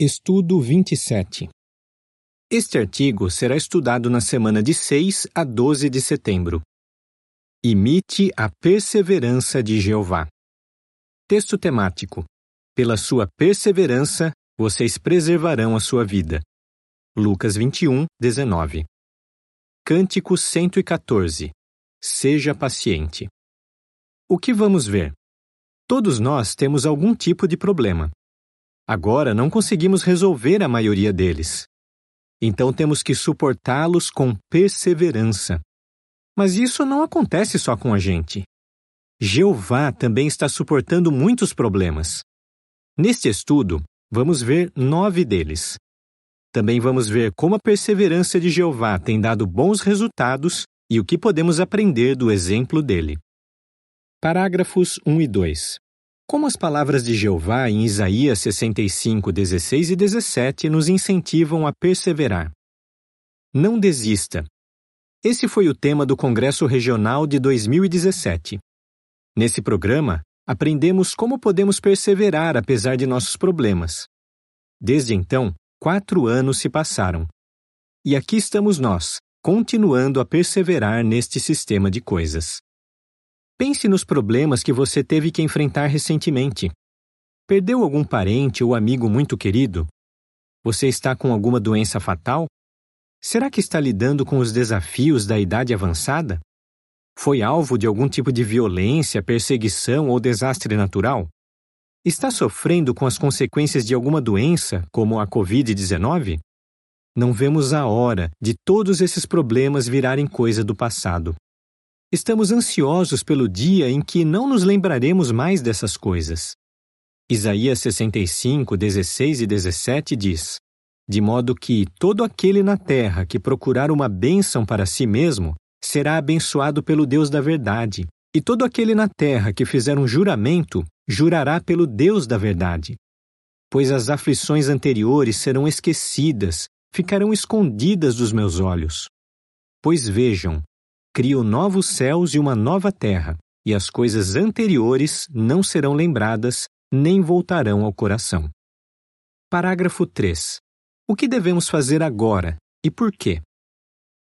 Estudo 27 Este artigo será estudado na semana de 6 a 12 de setembro. Imite a perseverança de Jeová. Texto temático: Pela sua perseverança, vocês preservarão a sua vida. Lucas 21, 19. Cântico 114 Seja paciente. O que vamos ver? Todos nós temos algum tipo de problema. Agora não conseguimos resolver a maioria deles. Então temos que suportá-los com perseverança. Mas isso não acontece só com a gente. Jeová também está suportando muitos problemas. Neste estudo, vamos ver nove deles. Também vamos ver como a perseverança de Jeová tem dado bons resultados e o que podemos aprender do exemplo dele. Parágrafos 1 e 2 como as palavras de Jeová em Isaías 65, 16 e 17 nos incentivam a perseverar. Não desista. Esse foi o tema do Congresso Regional de 2017. Nesse programa, aprendemos como podemos perseverar apesar de nossos problemas. Desde então, quatro anos se passaram. E aqui estamos nós, continuando a perseverar neste sistema de coisas. Pense nos problemas que você teve que enfrentar recentemente. Perdeu algum parente ou amigo muito querido? Você está com alguma doença fatal? Será que está lidando com os desafios da idade avançada? Foi alvo de algum tipo de violência, perseguição ou desastre natural? Está sofrendo com as consequências de alguma doença, como a Covid-19? Não vemos a hora de todos esses problemas virarem coisa do passado. Estamos ansiosos pelo dia em que não nos lembraremos mais dessas coisas. Isaías 65, 16 e 17 diz: De modo que todo aquele na terra que procurar uma bênção para si mesmo será abençoado pelo Deus da verdade, e todo aquele na terra que fizer um juramento jurará pelo Deus da verdade. Pois as aflições anteriores serão esquecidas, ficarão escondidas dos meus olhos. Pois vejam, crio novos céus e uma nova terra, e as coisas anteriores não serão lembradas nem voltarão ao coração. Parágrafo 3. O que devemos fazer agora e por quê?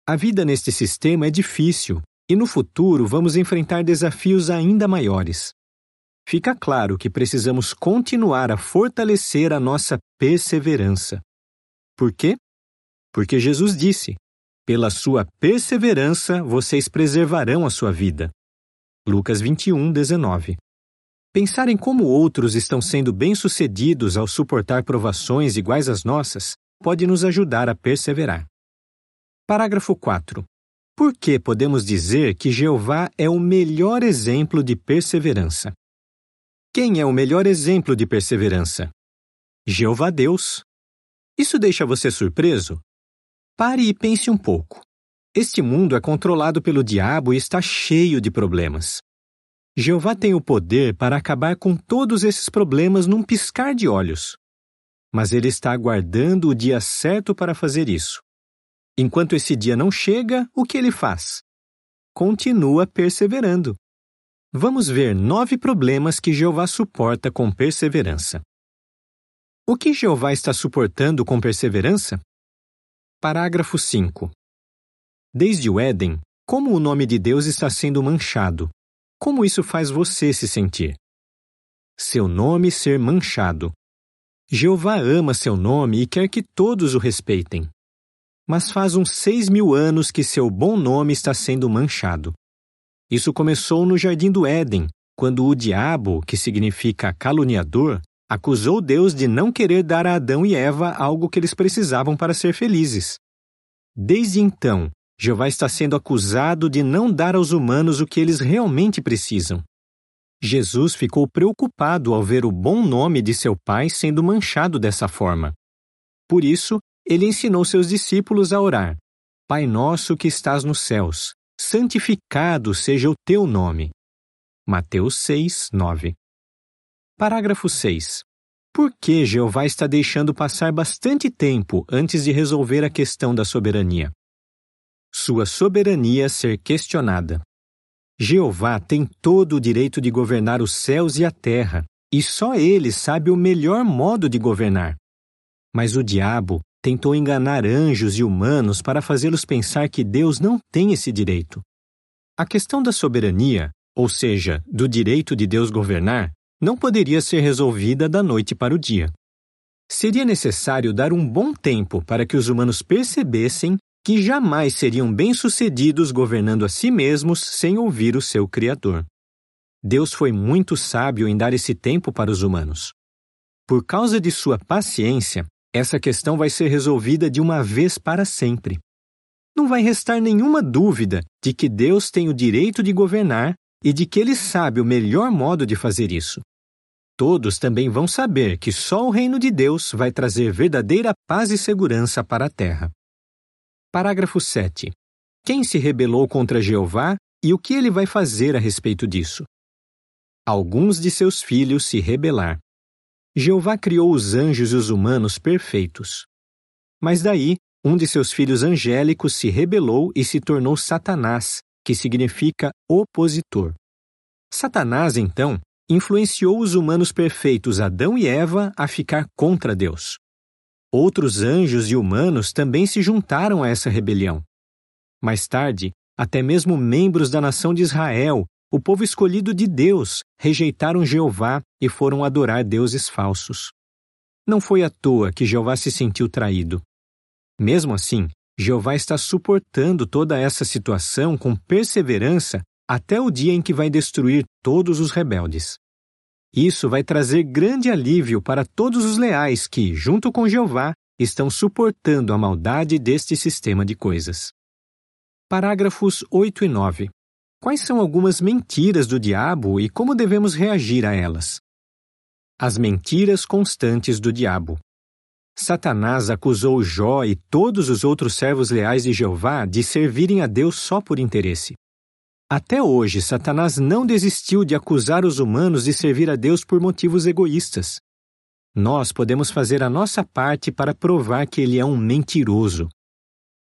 A vida neste sistema é difícil e no futuro vamos enfrentar desafios ainda maiores. Fica claro que precisamos continuar a fortalecer a nossa perseverança. Por quê? Porque Jesus disse: pela sua perseverança, vocês preservarão a sua vida. Lucas 21, 19. Pensar em como outros estão sendo bem-sucedidos ao suportar provações iguais às nossas pode nos ajudar a perseverar. Parágrafo 4. Por que podemos dizer que Jeová é o melhor exemplo de perseverança? Quem é o melhor exemplo de perseverança? Jeová Deus. Isso deixa você surpreso? Pare e pense um pouco. Este mundo é controlado pelo diabo e está cheio de problemas. Jeová tem o poder para acabar com todos esses problemas num piscar de olhos. Mas ele está aguardando o dia certo para fazer isso. Enquanto esse dia não chega, o que ele faz? Continua perseverando. Vamos ver nove problemas que Jeová suporta com perseverança. O que Jeová está suportando com perseverança? Parágrafo 5. Desde o Éden, como o nome de Deus está sendo manchado? Como isso faz você se sentir? Seu nome ser manchado. Jeová ama seu nome e quer que todos o respeitem. Mas faz uns seis mil anos que seu bom nome está sendo manchado. Isso começou no Jardim do Éden, quando o diabo, que significa caluniador, acusou Deus de não querer dar a Adão e Eva algo que eles precisavam para ser felizes. Desde então, Jeová está sendo acusado de não dar aos humanos o que eles realmente precisam. Jesus ficou preocupado ao ver o bom nome de seu pai sendo manchado dessa forma. Por isso, ele ensinou seus discípulos a orar: Pai nosso que estás nos céus, santificado seja o teu nome. Mateus 6, 9. Parágrafo 6. Por que Jeová está deixando passar bastante tempo antes de resolver a questão da soberania? Sua soberania ser questionada. Jeová tem todo o direito de governar os céus e a terra, e só ele sabe o melhor modo de governar. Mas o diabo tentou enganar anjos e humanos para fazê-los pensar que Deus não tem esse direito. A questão da soberania, ou seja, do direito de Deus governar, não poderia ser resolvida da noite para o dia. Seria necessário dar um bom tempo para que os humanos percebessem que jamais seriam bem-sucedidos governando a si mesmos sem ouvir o seu Criador. Deus foi muito sábio em dar esse tempo para os humanos. Por causa de sua paciência, essa questão vai ser resolvida de uma vez para sempre. Não vai restar nenhuma dúvida de que Deus tem o direito de governar e de que ele sabe o melhor modo de fazer isso. Todos também vão saber que só o reino de Deus vai trazer verdadeira paz e segurança para a terra. Parágrafo 7. Quem se rebelou contra Jeová e o que ele vai fazer a respeito disso? Alguns de seus filhos se rebelar. Jeová criou os anjos e os humanos perfeitos. Mas daí, um de seus filhos angélicos se rebelou e se tornou Satanás, que significa opositor. Satanás, então, influenciou os humanos perfeitos Adão e Eva a ficar contra Deus. Outros anjos e humanos também se juntaram a essa rebelião. Mais tarde, até mesmo membros da nação de Israel o povo escolhido de Deus rejeitaram Jeová e foram adorar deuses falsos. Não foi à toa que Jeová se sentiu traído. Mesmo assim, Jeová está suportando toda essa situação com perseverança até o dia em que vai destruir todos os rebeldes. Isso vai trazer grande alívio para todos os leais que, junto com Jeová, estão suportando a maldade deste sistema de coisas. Parágrafos 8 e 9. Quais são algumas mentiras do diabo e como devemos reagir a elas? As mentiras constantes do diabo. Satanás acusou Jó e todos os outros servos leais de Jeová de servirem a Deus só por interesse. Até hoje, Satanás não desistiu de acusar os humanos de servir a Deus por motivos egoístas. Nós podemos fazer a nossa parte para provar que ele é um mentiroso.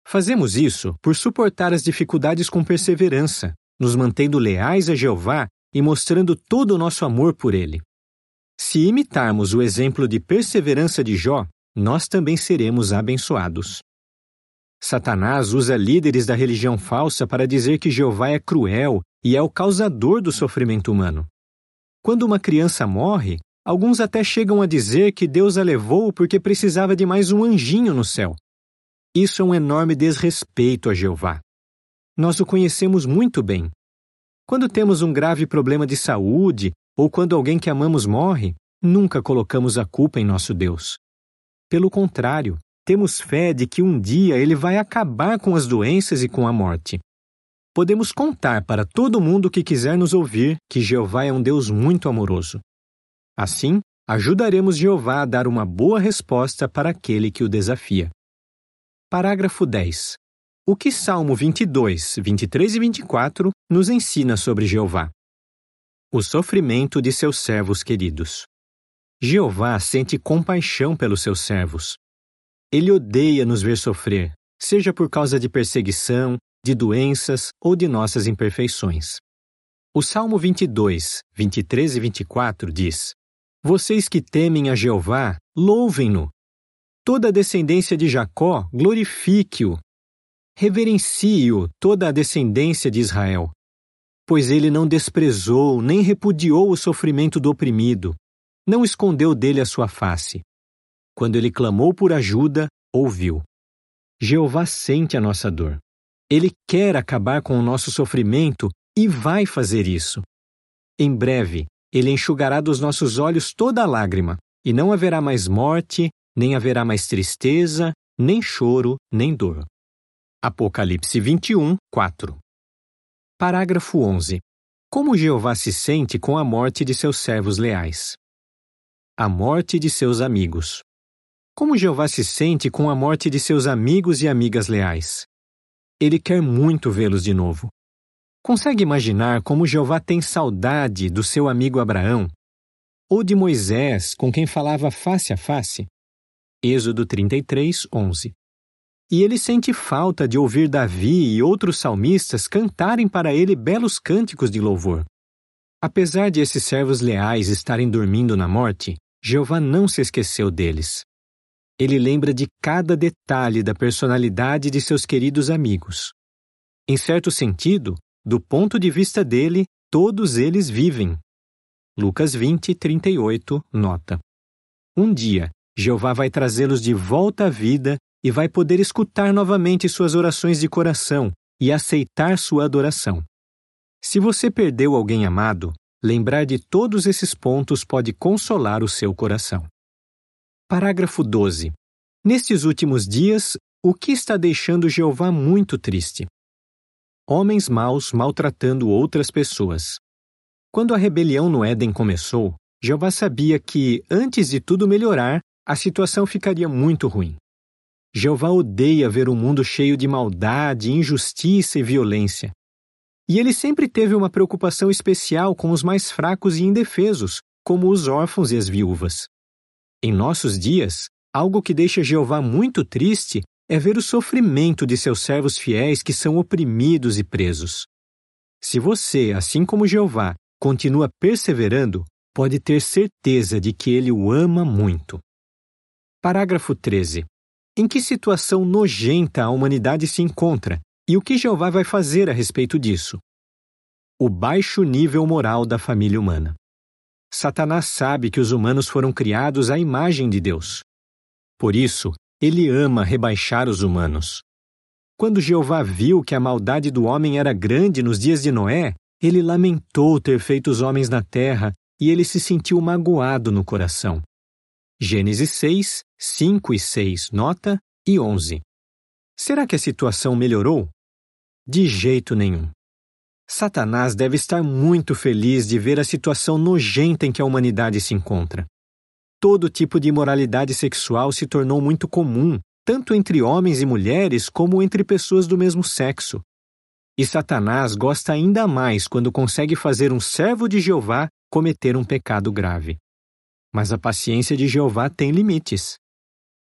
Fazemos isso por suportar as dificuldades com perseverança, nos mantendo leais a Jeová e mostrando todo o nosso amor por Ele. Se imitarmos o exemplo de perseverança de Jó, nós também seremos abençoados. Satanás usa líderes da religião falsa para dizer que Jeová é cruel e é o causador do sofrimento humano. Quando uma criança morre, alguns até chegam a dizer que Deus a levou porque precisava de mais um anjinho no céu. Isso é um enorme desrespeito a Jeová nós o conhecemos muito bem. Quando temos um grave problema de saúde ou quando alguém que amamos morre, nunca colocamos a culpa em nosso Deus. Pelo contrário, temos fé de que um dia ele vai acabar com as doenças e com a morte. Podemos contar para todo mundo que quiser nos ouvir que Jeová é um Deus muito amoroso. Assim, ajudaremos Jeová a dar uma boa resposta para aquele que o desafia. Parágrafo 10. O que Salmo 22, 23 e 24 nos ensina sobre Jeová? O sofrimento de seus servos queridos. Jeová sente compaixão pelos seus servos. Ele odeia nos ver sofrer, seja por causa de perseguição, de doenças ou de nossas imperfeições. O Salmo 22, 23 e 24 diz: Vocês que temem a Jeová, louvem-no. Toda a descendência de Jacó, glorifique-o reverencie-o toda a descendência de Israel. Pois ele não desprezou nem repudiou o sofrimento do oprimido, não escondeu dele a sua face. Quando ele clamou por ajuda, ouviu. Jeová sente a nossa dor. Ele quer acabar com o nosso sofrimento e vai fazer isso. Em breve, ele enxugará dos nossos olhos toda a lágrima, e não haverá mais morte, nem haverá mais tristeza, nem choro, nem dor. Apocalipse 21, 4. Parágrafo 11. Como Jeová se sente com a morte de seus servos leais? A morte de seus amigos. Como Jeová se sente com a morte de seus amigos e amigas leais? Ele quer muito vê-los de novo. Consegue imaginar como Jeová tem saudade do seu amigo Abraão? Ou de Moisés, com quem falava face a face? Êxodo 33, 11 e ele sente falta de ouvir Davi e outros salmistas cantarem para ele belos cânticos de louvor. Apesar de esses servos leais estarem dormindo na morte, Jeová não se esqueceu deles. Ele lembra de cada detalhe da personalidade de seus queridos amigos. Em certo sentido, do ponto de vista dele, todos eles vivem. Lucas 20, 38, nota. Um dia, Jeová vai trazê-los de volta à vida e vai poder escutar novamente suas orações de coração e aceitar sua adoração. Se você perdeu alguém amado, lembrar de todos esses pontos pode consolar o seu coração. Parágrafo 12. Nestes últimos dias, o que está deixando Jeová muito triste? Homens maus maltratando outras pessoas. Quando a rebelião no Éden começou, Jeová sabia que, antes de tudo melhorar, a situação ficaria muito ruim. Jeová odeia ver um mundo cheio de maldade, injustiça e violência. E ele sempre teve uma preocupação especial com os mais fracos e indefesos, como os órfãos e as viúvas. Em nossos dias, algo que deixa Jeová muito triste é ver o sofrimento de seus servos fiéis que são oprimidos e presos. Se você, assim como Jeová, continua perseverando, pode ter certeza de que ele o ama muito. Parágrafo 13. Em que situação nojenta a humanidade se encontra e o que Jeová vai fazer a respeito disso? O baixo nível moral da família humana. Satanás sabe que os humanos foram criados à imagem de Deus. Por isso, ele ama rebaixar os humanos. Quando Jeová viu que a maldade do homem era grande nos dias de Noé, ele lamentou ter feito os homens na terra e ele se sentiu magoado no coração. Gênesis 6, 5 e 6, nota, e 11. Será que a situação melhorou? De jeito nenhum. Satanás deve estar muito feliz de ver a situação nojenta em que a humanidade se encontra. Todo tipo de imoralidade sexual se tornou muito comum, tanto entre homens e mulheres como entre pessoas do mesmo sexo. E Satanás gosta ainda mais quando consegue fazer um servo de Jeová cometer um pecado grave. Mas a paciência de Jeová tem limites.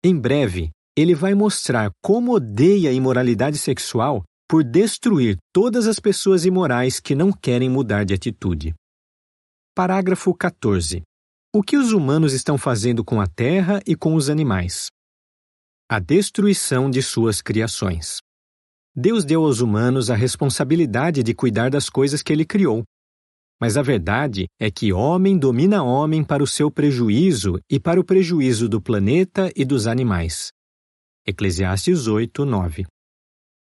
Em breve, ele vai mostrar como odeia a imoralidade sexual por destruir todas as pessoas imorais que não querem mudar de atitude. Parágrafo 14. O que os humanos estão fazendo com a terra e com os animais? A destruição de suas criações. Deus deu aos humanos a responsabilidade de cuidar das coisas que ele criou, mas a verdade é que homem domina homem para o seu prejuízo e para o prejuízo do planeta e dos animais. Eclesiastes 8, 9.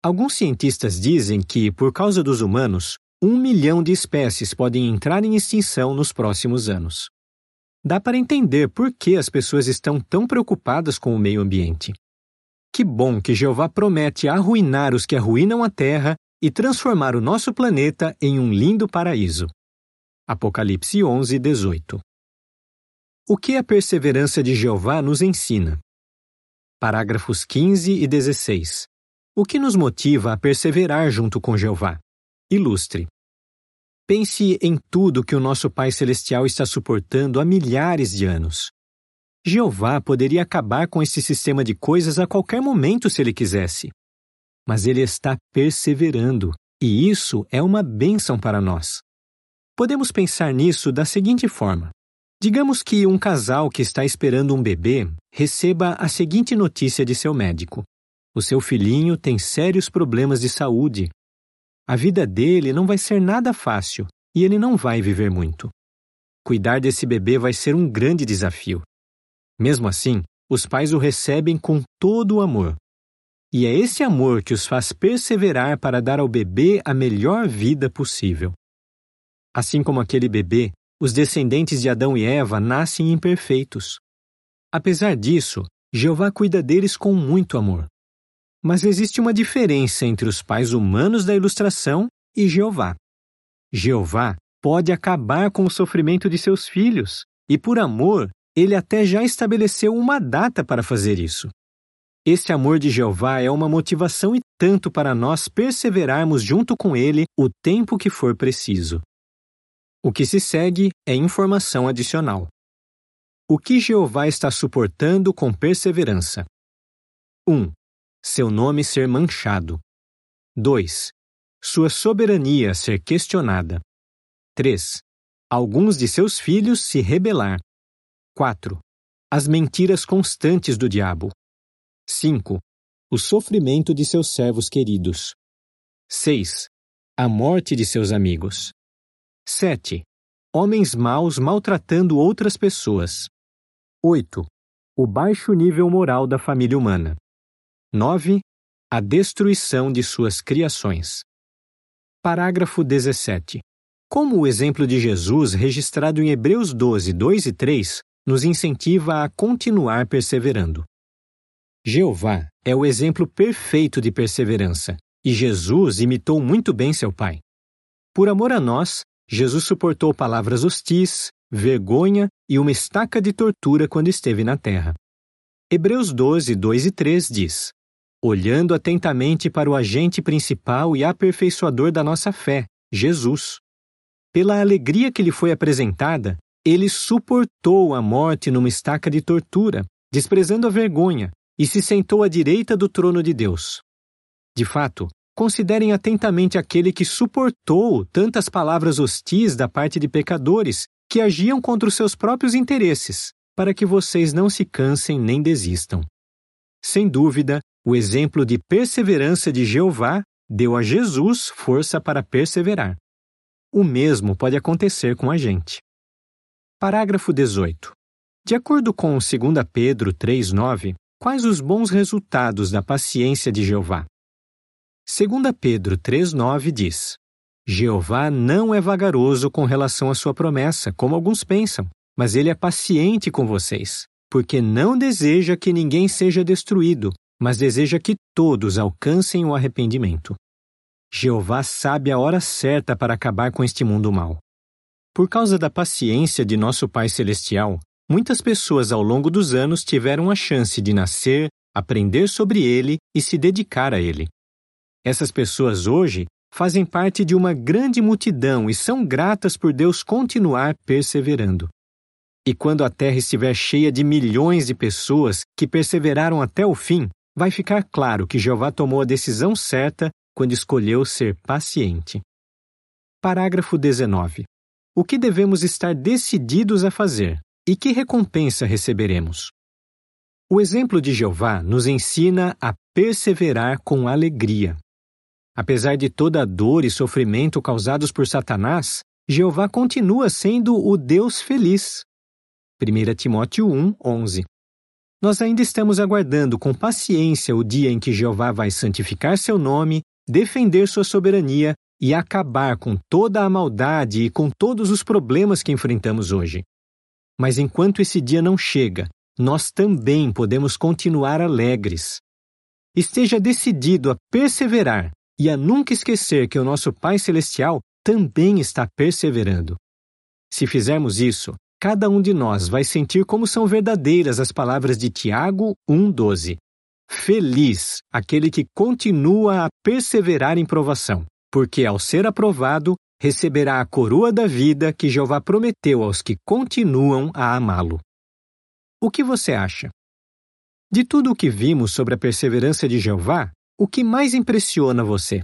Alguns cientistas dizem que, por causa dos humanos, um milhão de espécies podem entrar em extinção nos próximos anos. Dá para entender por que as pessoas estão tão preocupadas com o meio ambiente. Que bom que Jeová promete arruinar os que arruinam a Terra e transformar o nosso planeta em um lindo paraíso. Apocalipse 11, 18. O que a perseverança de Jeová nos ensina? Parágrafos 15 e 16. O que nos motiva a perseverar junto com Jeová? Ilustre. Pense em tudo que o nosso Pai Celestial está suportando há milhares de anos. Jeová poderia acabar com esse sistema de coisas a qualquer momento se ele quisesse. Mas ele está perseverando, e isso é uma bênção para nós. Podemos pensar nisso da seguinte forma: digamos que um casal que está esperando um bebê receba a seguinte notícia de seu médico: o seu filhinho tem sérios problemas de saúde. A vida dele não vai ser nada fácil e ele não vai viver muito. Cuidar desse bebê vai ser um grande desafio. Mesmo assim, os pais o recebem com todo o amor. E é esse amor que os faz perseverar para dar ao bebê a melhor vida possível. Assim como aquele bebê, os descendentes de Adão e Eva nascem imperfeitos. Apesar disso, Jeová cuida deles com muito amor. Mas existe uma diferença entre os pais humanos da ilustração e Jeová. Jeová pode acabar com o sofrimento de seus filhos, e por amor, ele até já estabeleceu uma data para fazer isso. Este amor de Jeová é uma motivação e tanto para nós perseverarmos junto com ele o tempo que for preciso. O que se segue é informação adicional. O que Jeová está suportando com perseverança? 1. Seu nome ser manchado. 2. Sua soberania ser questionada. 3. Alguns de seus filhos se rebelar. 4. as mentiras constantes do diabo. 5. O sofrimento de seus servos queridos. 6. A morte de seus amigos. 7. Homens maus maltratando outras pessoas. 8. O baixo nível moral da família humana. 9. A destruição de suas criações. Parágrafo 17. Como o exemplo de Jesus, registrado em Hebreus 12, 2 e 3, nos incentiva a continuar perseverando. Jeová é o exemplo perfeito de perseverança, e Jesus imitou muito bem seu Pai. Por amor a nós, Jesus suportou palavras hostis, vergonha e uma estaca de tortura quando esteve na terra. Hebreus 12, 2 e 3 diz: Olhando atentamente para o agente principal e aperfeiçoador da nossa fé, Jesus. Pela alegria que lhe foi apresentada, ele suportou a morte numa estaca de tortura, desprezando a vergonha, e se sentou à direita do trono de Deus. De fato, considerem atentamente aquele que suportou tantas palavras hostis da parte de pecadores que agiam contra os seus próprios interesses, para que vocês não se cansem nem desistam. Sem dúvida, o exemplo de perseverança de Jeová deu a Jesus força para perseverar. O mesmo pode acontecer com a gente. Parágrafo 18. De acordo com 2 Pedro 3,9, quais os bons resultados da paciência de Jeová? 2 Pedro 3,9 diz: Jeová não é vagaroso com relação à sua promessa, como alguns pensam, mas ele é paciente com vocês, porque não deseja que ninguém seja destruído, mas deseja que todos alcancem o arrependimento. Jeová sabe a hora certa para acabar com este mundo mau. Por causa da paciência de nosso Pai Celestial, muitas pessoas ao longo dos anos tiveram a chance de nascer, aprender sobre ele e se dedicar a ele. Essas pessoas hoje fazem parte de uma grande multidão e são gratas por Deus continuar perseverando. E quando a terra estiver cheia de milhões de pessoas que perseveraram até o fim, vai ficar claro que Jeová tomou a decisão certa quando escolheu ser paciente. Parágrafo 19. O que devemos estar decididos a fazer e que recompensa receberemos? O exemplo de Jeová nos ensina a perseverar com alegria. Apesar de toda a dor e sofrimento causados por Satanás, Jeová continua sendo o Deus feliz. 1 Timóteo 1, 11. Nós ainda estamos aguardando com paciência o dia em que Jeová vai santificar seu nome, defender sua soberania e acabar com toda a maldade e com todos os problemas que enfrentamos hoje. Mas enquanto esse dia não chega, nós também podemos continuar alegres. Esteja decidido a perseverar e a nunca esquecer que o nosso Pai Celestial também está perseverando. Se fizermos isso, cada um de nós vai sentir como são verdadeiras as palavras de Tiago 1,12. Feliz aquele que continua a perseverar em provação, porque ao ser aprovado, receberá a coroa da vida que Jeová prometeu aos que continuam a amá-lo. O que você acha? De tudo o que vimos sobre a perseverança de Jeová, o que mais impressiona você?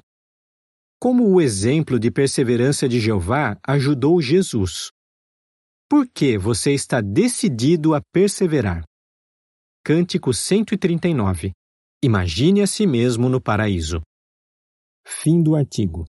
Como o exemplo de perseverança de Jeová ajudou Jesus? Por que você está decidido a perseverar? Cântico 139 Imagine a si mesmo no paraíso. Fim do artigo.